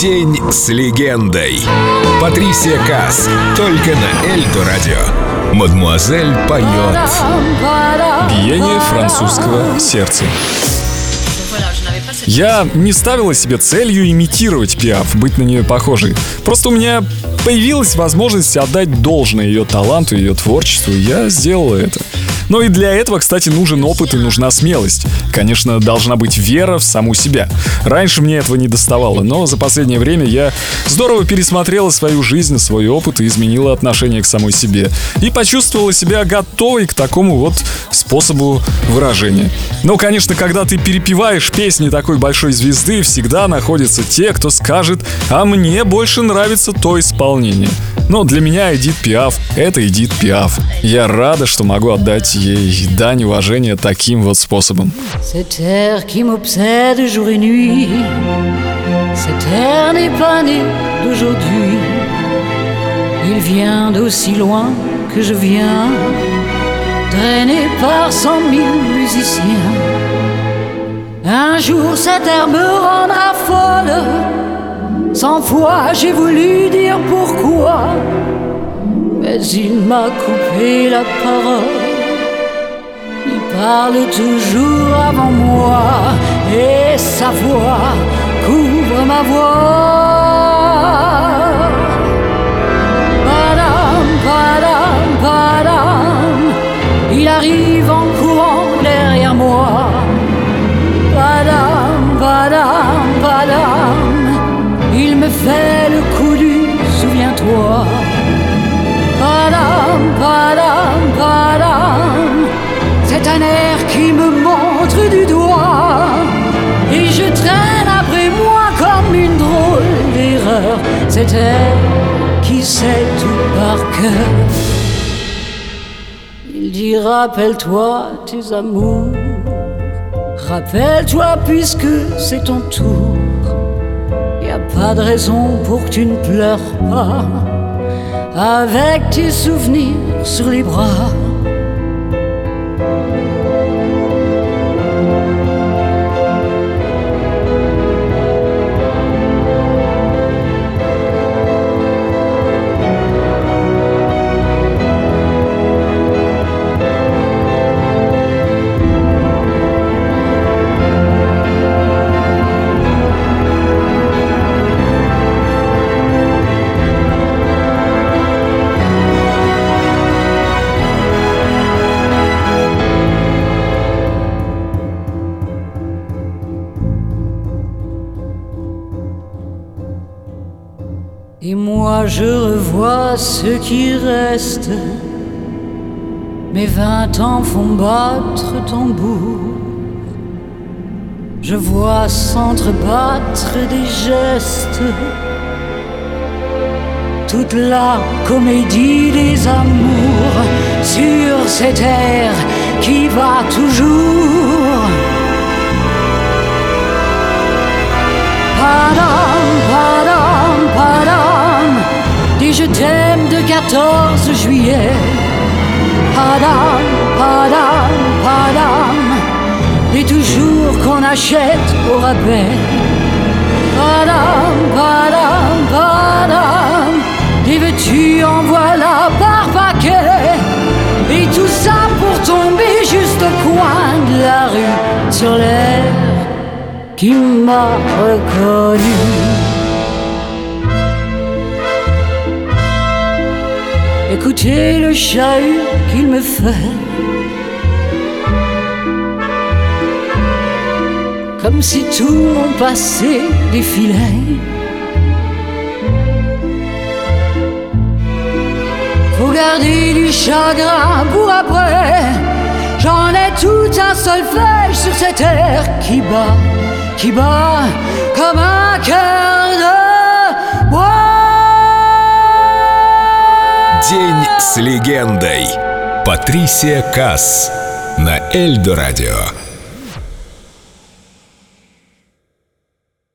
День с легендой. Патрисия Кас. Только на Эльдо радио. Мадмуазель поет. Биение французского сердца. Я не ставила себе целью имитировать Пиаф, быть на нее похожей. Просто у меня появилась возможность отдать должное ее таланту, ее творчеству, я сделала это. Но и для этого, кстати, нужен опыт и нужна смелость. Конечно, должна быть вера в саму себя. Раньше мне этого не доставало, но за последнее время я здорово пересмотрела свою жизнь, свой опыт и изменила отношение к самой себе. И почувствовала себя готовой к такому вот способу выражения. Но, конечно, когда ты перепеваешь песни такой большой звезды, всегда находятся те, кто скажет, а мне больше нравится то исполнение. Но для меня Эдит Пиаф — это Эдит Пиаф. Я рада, что могу отдать ей дань уважения таким вот способом. Cet air qui m'obsède jour et nuit, cet air n'est pas né d'aujourd'hui. Il vient d'aussi loin que je viens, traîné par cent mille musiciens. Un jour cet air me rendra folle, cent fois j'ai voulu dire pourquoi, mais il m'a coupé la parole. Il parle toujours avant moi et sa voix couvre ma voix. Coup du souviens-toi. Padam, padam, padam. C'est un air qui me montre du doigt. Et je traîne après moi comme une drôle d'erreur. Cet air qui sait tout par cœur. Il dit rappelle-toi tes amours. Rappelle-toi puisque c'est ton tour pas de raison pour que tu ne pleures pas. Avec tes souvenirs sur les bras Et moi je revois ce qui reste. Mes vingt ans font battre tambour. Je vois s'entrebattre des gestes. Toute la comédie des amours sur cette air qui va toujours. Je t'aime de 14 juillet. Padam, padam, padam, des toujours qu'on achète au rabais. Padam, padam, padam, des veux-tu en voilà par paquet. Et tout ça pour tomber juste au coin de la rue sur l'air qui m'a reconnu. Écoutez le chahut qu'il me fait. Comme si tout mon passé défilait. Faut garder du chagrin pour après. J'en ai tout un solfège sur cette terre qui bat, qui bat comme un cœur День с легендой. Патрисия Кас на Эльдо радио.